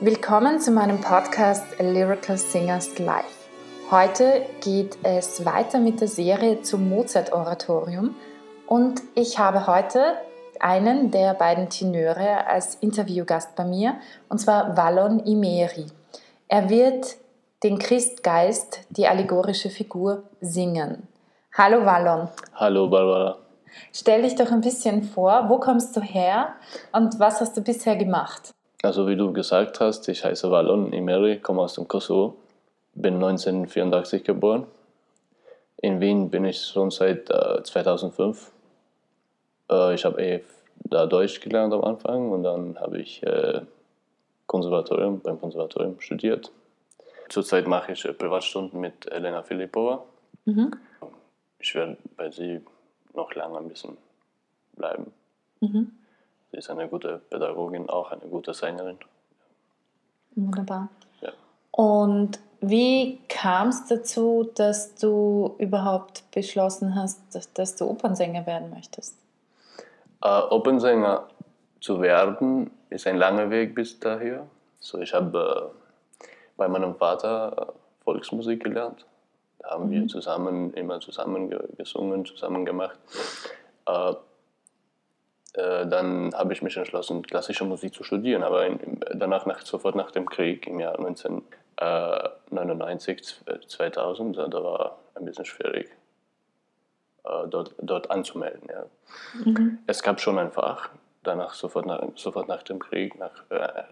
Willkommen zu meinem Podcast Lyrical Singers Live. Heute geht es weiter mit der Serie zum Mozart-Oratorium und ich habe heute einen der beiden Tenöre als Interviewgast bei mir, und zwar Wallon Imeri. Er wird den Christgeist, die allegorische Figur, singen. Hallo Wallon. Hallo Barbara. Stell dich doch ein bisschen vor, wo kommst du her und was hast du bisher gemacht? Also wie du gesagt hast, ich heiße Wallon Imeri, komme aus dem Kosovo, bin 1984 geboren. In Wien bin ich schon seit äh, 2005. Äh, ich habe eh da Deutsch gelernt am Anfang und dann habe ich äh, Konservatorium, beim Konservatorium studiert. Zurzeit mache ich äh, Privatstunden mit Elena Filipova. Mhm. Ich werde bei sie noch lange ein bisschen bleiben. Mhm. Sie ist eine gute Pädagogin, auch eine gute Sängerin. Wunderbar. Ja. Und wie kam es dazu, dass du überhaupt beschlossen hast, dass du Opernsänger werden möchtest? Äh, Opernsänger zu werden ist ein langer Weg bis dahin. So, ich habe äh, bei meinem Vater äh, Volksmusik gelernt. Da haben mhm. wir zusammen immer zusammen gesungen, zusammen gemacht. Äh, äh, dann habe ich mich entschlossen, klassische Musik zu studieren. Aber in, danach, nach, sofort nach dem Krieg, im Jahr 1999, 2000, äh, da war ein bisschen schwierig, äh, dort, dort anzumelden. Ja. Mhm. Es gab schon ein Fach, danach sofort nach, sofort nach dem Krieg, nach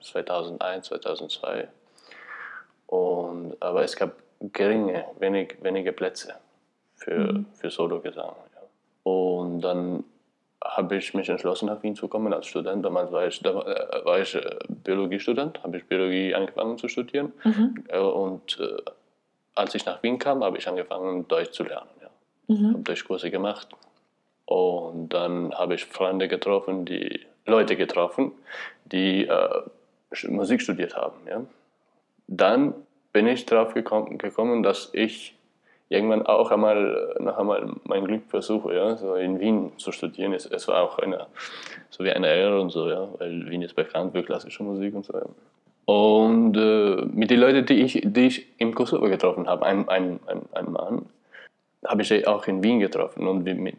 2001, 2002. Und, aber es gab geringe, wenig, wenige Plätze für, mhm. für Solo-Gesang. Ja. Und dann habe ich mich entschlossen, nach Wien zu kommen als Student. Damals war ich, da war ich äh, Biologiestudent, habe ich Biologie angefangen zu studieren. Mhm. Äh, und äh, als ich nach Wien kam, habe ich angefangen, Deutsch zu lernen. Ja. Mhm. Habe Deutschkurse gemacht. Und dann habe ich Freunde getroffen, die Leute getroffen, die äh, Musik studiert haben. Ja. Dann bin ich darauf gekommen, gekommen, dass ich irgendwann auch einmal noch einmal mein Glück versuche, ja, so in Wien zu studieren. Es, es war auch eine, so wie eine Ehre und so, ja, weil Wien ist bekannt für klassische Musik und so. Ja. Und äh, mit den Leuten, die ich, die ich im Kosovo getroffen habe, ein, ein, ein, ein Mann, habe ich auch in Wien getroffen und mit,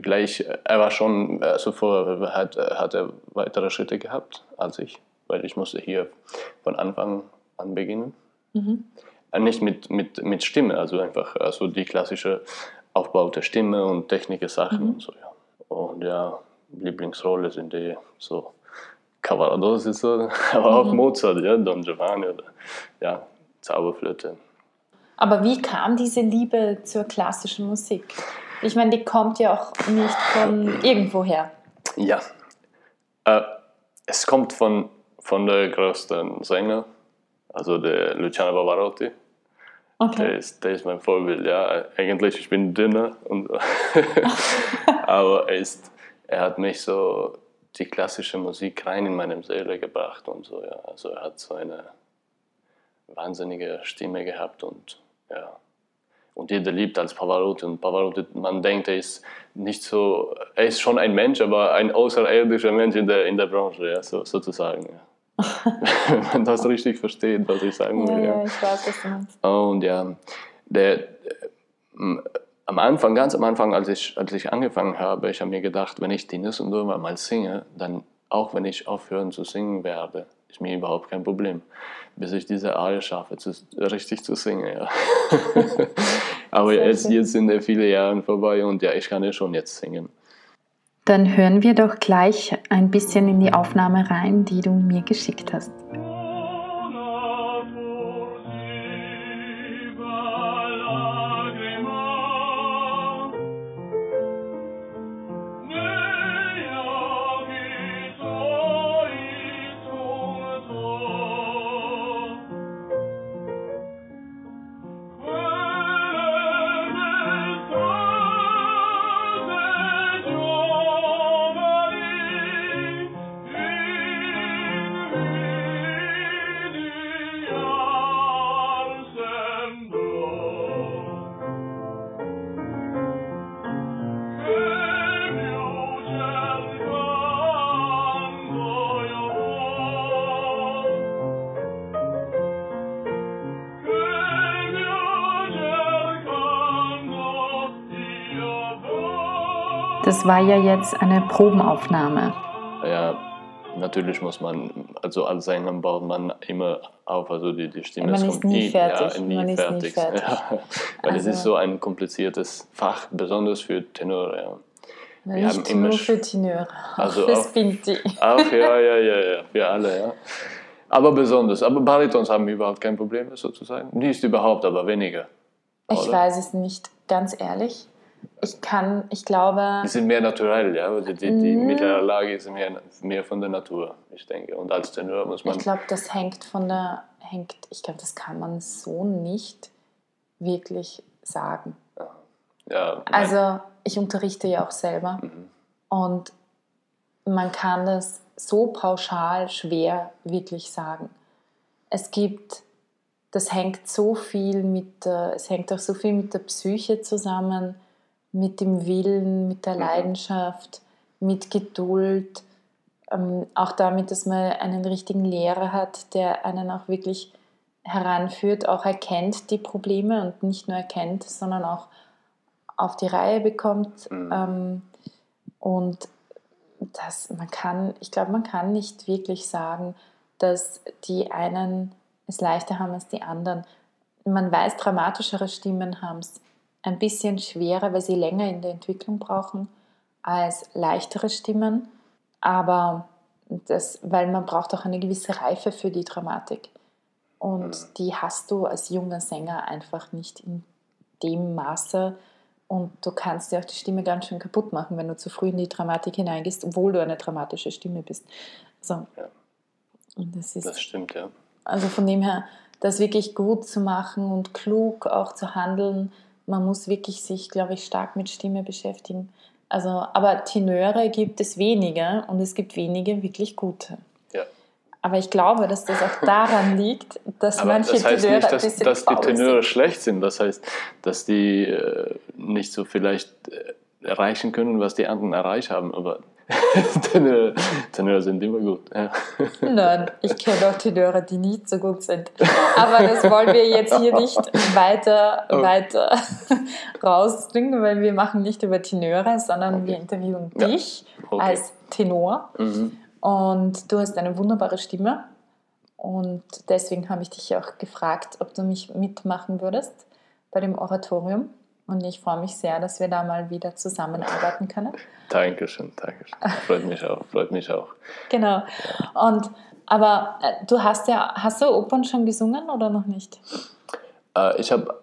gleich, er war schon, also vorher hat, hat er weitere Schritte gehabt als ich, weil ich musste hier von Anfang an beginnen. Mhm. Äh, nicht mit, mit, mit Stimme, also einfach also die klassische Aufbau der Stimme und technische Sachen mhm. und so, ja. Und ja, Lieblingsrolle sind die so Cavaradossi, so, aber mhm. auch Mozart, ja, Don Giovanni oder ja, Zauberflöte. Aber wie kam diese Liebe zur klassischen Musik? Ich meine, die kommt ja auch nicht von irgendwoher. Ja, äh, es kommt von, von der größten Sänger, also der Luciano Pavarotti. Okay. Der, ist, der ist mein Vorbild, ja. Eigentlich, ich bin dünner, und aber er, ist, er hat mich so die klassische Musik rein in meine Seele gebracht und so, ja. Also er hat so eine wahnsinnige Stimme gehabt und ja. Und jeder liebt als Pavarotti und Pavarotti, man denkt, er ist nicht so, er ist schon ein Mensch, aber ein außerirdischer Mensch in der, in der Branche, ja, so, sozusagen, ja. Wenn man das richtig versteht, was ich sagen will. Ja, ja. ich weiß, was du meinst. Und ja, der, am Anfang, ganz am Anfang, als ich, als ich angefangen habe, ich habe mir gedacht, wenn ich die und Dürmer mal singe, dann auch wenn ich aufhören zu singen werde, ist mir überhaupt kein Problem, bis ich diese Arie schaffe, zu, richtig zu singen. Ja. Aber jetzt, jetzt sind ja viele Jahre vorbei und ja, ich kann ja schon jetzt singen. Dann hören wir doch gleich ein bisschen in die Aufnahme rein, die du mir geschickt hast. Das war ja jetzt eine Probenaufnahme. Ja, natürlich muss man, also als Sänger baut man immer auf, also die, die Stimme man ist nie fertig. Ja, nie man fertig. Ist nie fertig. Ja, weil also, es ist so ein kompliziertes Fach, besonders für Tenore. Ja. Wir nicht haben immer nur für Tenöre, also auch für Spinti. Auch, ja, ja, ja, ja, für alle, ja. Aber besonders. Aber Baritons haben überhaupt kein Problem sozusagen. Nicht überhaupt, aber weniger. Oder? Ich weiß es nicht, ganz ehrlich. Ich kann, ich glaube. Die sind mehr naturell, ja. Also die, die mm. mittlere Lage ist mehr, mehr von der Natur, ich denke. Und als Tenor muss man. Ich glaube, das hängt von der, hängt, ich glaube, das kann man so nicht wirklich sagen. Ja, also ich unterrichte ja auch selber mhm. und man kann das so pauschal schwer wirklich sagen. Es gibt, das hängt so viel mit, es hängt auch so viel mit der Psyche zusammen, mit dem Willen, mit der mhm. Leidenschaft, mit Geduld, ähm, auch damit, dass man einen richtigen Lehrer hat, der einen auch wirklich heranführt, auch erkennt die Probleme und nicht nur erkennt, sondern auch auf die Reihe bekommt. Mhm. Ähm, und das, man kann, ich glaube, man kann nicht wirklich sagen, dass die einen es leichter haben als die anderen. Man weiß, dramatischere Stimmen haben es ein bisschen schwerer, weil sie länger in der Entwicklung brauchen als leichtere Stimmen. Aber das, weil man braucht auch eine gewisse Reife für die Dramatik. Und mhm. die hast du als junger Sänger einfach nicht in dem Maße, und du kannst dir auch die Stimme ganz schön kaputt machen, wenn du zu früh in die Dramatik hineingehst, obwohl du eine dramatische Stimme bist. So. Ja. Und das, ist, das stimmt, ja. Also von dem her, das wirklich gut zu machen und klug auch zu handeln, man muss wirklich sich, glaube ich, stark mit Stimme beschäftigen. Also, aber Tenöre gibt es wenige und es gibt wenige wirklich gute. Aber ich glaube, dass das auch daran liegt, dass Aber manche das heißt Tenöre nicht, dass, dass die Tenöre sind. schlecht sind. Das heißt, dass die äh, nicht so vielleicht äh, erreichen können, was die anderen erreicht haben. Aber Tenöre, Tenöre sind immer gut. Ja. Nein, ich kenne auch Tenöre, die nicht so gut sind. Aber das wollen wir jetzt hier nicht weiter, okay. weiter rausbringen, weil wir machen nicht über Tenöre, sondern okay. wir interviewen ja. dich okay. als Tenor. Mhm. Und du hast eine wunderbare Stimme. Und deswegen habe ich dich auch gefragt, ob du mich mitmachen würdest bei dem Oratorium. Und ich freue mich sehr, dass wir da mal wieder zusammenarbeiten können. Dankeschön, Dankeschön. Freut mich auch, freut mich auch. Genau. Und, aber äh, du hast ja, hast du Opern schon gesungen oder noch nicht? Äh, ich habe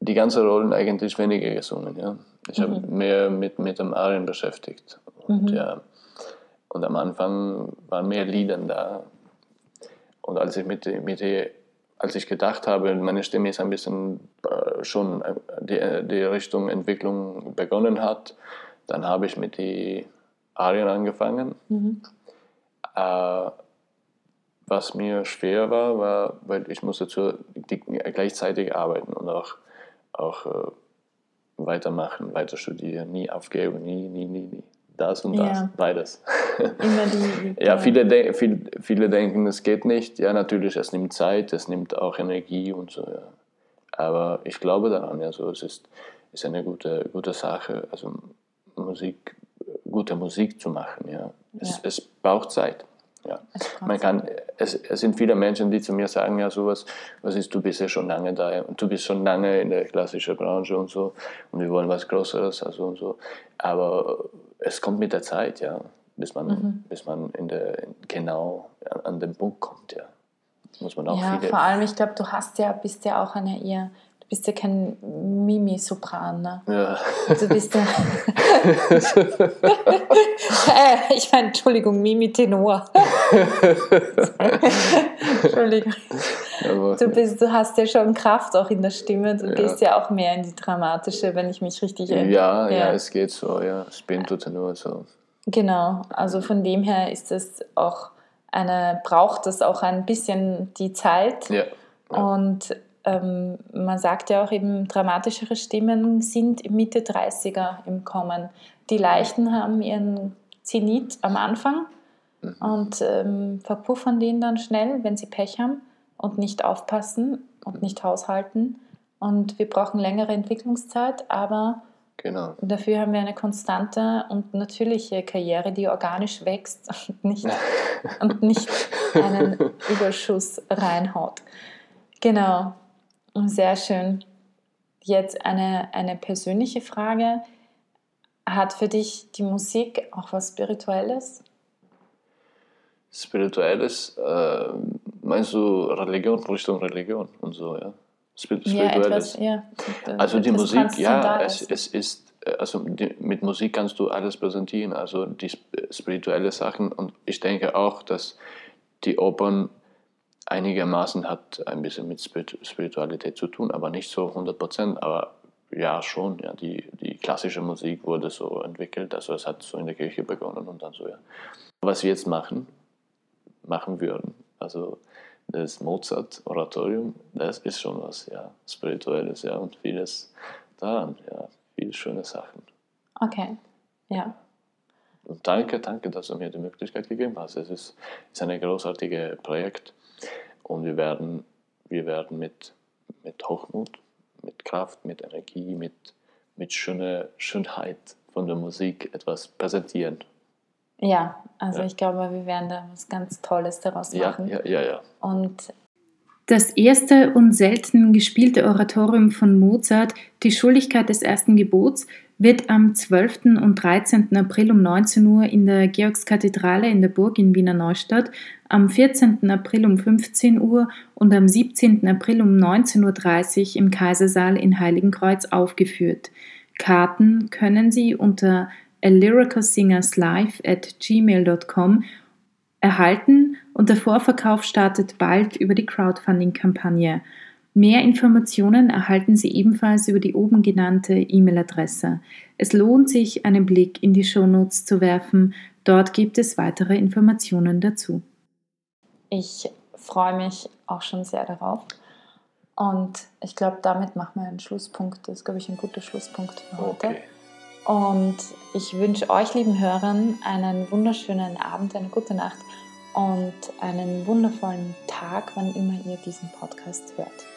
die ganze Rollen eigentlich weniger gesungen, ja. Ich mhm. habe mehr mit, mit dem Arien beschäftigt. Und mhm. ja, und am Anfang waren mehr Lieder da. Und als ich, mit, mit die, als ich gedacht habe, meine Stimme ist ein bisschen äh, schon äh, die, die Richtung Entwicklung begonnen hat, dann habe ich mit den Arien angefangen. Mhm. Äh, was mir schwer war, war, weil ich musste zu, die, gleichzeitig arbeiten und auch, auch äh, weitermachen, weiter studieren, nie aufgeben, nie, nie, nie, nie das und das, ja. beides. Immer die, ja, viele, de viele, viele denken, es geht nicht. Ja, natürlich, es nimmt Zeit, es nimmt auch Energie und so. Ja. Aber ich glaube daran, ja, so, es ist, ist eine gute, gute Sache, also Musik, gute Musik zu machen. Ja. Es, ja. es braucht Zeit. Ja. Man kann, es, es sind viele Menschen, die zu mir sagen, ja sowas, was ist, du bist ja schon lange da und du bist schon lange in der klassischen Branche und so und wir wollen was Größeres also und so. Aber es kommt mit der Zeit, ja, bis man, mhm. bis man in der, genau an, an den Punkt kommt, ja. Muss man auch ja, viele vor allem, ich glaube, du hast ja, bist ja auch eine eher Du bist ja kein Mimi-Sopran, ne? Ja. Du bist ja. äh, ich meine, Entschuldigung, Mimi-Tenor. Entschuldigung. Du, bist, du hast ja schon Kraft auch in der Stimme. Du ja. gehst ja auch mehr in die dramatische, wenn ich mich richtig erinnere. Ja, ja, ja, es geht so, ja. Spinto-Tenor so. Genau, also von dem her ist es auch eine, braucht es auch ein bisschen die Zeit. Ja. ja. Und ähm, man sagt ja auch eben, dramatischere Stimmen sind Mitte 30er im Kommen. Die Leichten haben ihren Zenit am Anfang mhm. und ähm, verpuffern den dann schnell, wenn sie Pech haben und nicht aufpassen und nicht haushalten. Und wir brauchen längere Entwicklungszeit, aber genau. Dafür haben wir eine konstante und natürliche Karriere, die organisch wächst und nicht, und nicht einen Überschuss reinhaut. Genau, sehr schön. Jetzt eine, eine persönliche Frage. Hat für dich die Musik auch was Spirituelles? Spirituelles, äh, meinst du Religion, Richtung Religion und so, ja? Spirituelles. Ja, etwas, ja. Also die Musik, ja, es, es ist, also die, mit Musik kannst du alles präsentieren, also die spirituelle Sachen und ich denke auch, dass die Opern einigermaßen hat ein bisschen mit Spiritualität zu tun, aber nicht so 100 Prozent, aber ja schon, ja, die, die klassische Musik wurde so entwickelt, also es hat so in der Kirche begonnen und dann so, ja. Was wir jetzt machen, machen würden, also das Mozart-Oratorium, das ist schon was, ja, Spirituelles, ja, und vieles daran, ja, viele schöne Sachen. Okay, ja. Und danke, danke, dass du mir die Möglichkeit gegeben hast. Es ist, ist ein großartiges Projekt und wir werden, wir werden mit, mit Hochmut, mit Kraft, mit Energie, mit, mit schöner Schönheit von der Musik etwas präsentieren. Ja, also ja. ich glaube, wir werden da was ganz Tolles daraus machen. Ja, ja, ja. ja. Und das erste und selten gespielte Oratorium von Mozart, Die Schuldigkeit des ersten Gebots, wird am 12. und 13. April um 19 Uhr in der Georgskathedrale in der Burg in Wiener Neustadt, am 14. April um 15 Uhr und am 17. April um 19.30 Uhr im Kaisersaal in Heiligenkreuz aufgeführt. Karten können Sie unter alyricalsingerslive at gmail.com erhalten und der Vorverkauf startet bald über die Crowdfunding-Kampagne. Mehr Informationen erhalten Sie ebenfalls über die oben genannte E-Mail-Adresse. Es lohnt sich, einen Blick in die Shownotes zu werfen. Dort gibt es weitere Informationen dazu. Ich freue mich auch schon sehr darauf. Und ich glaube, damit machen wir einen Schlusspunkt. Das ist, glaube ich, ein guter Schlusspunkt für heute. Okay. Und ich wünsche euch, lieben Hörern, einen wunderschönen Abend, eine gute Nacht und einen wundervollen Tag, wann immer ihr diesen Podcast hört.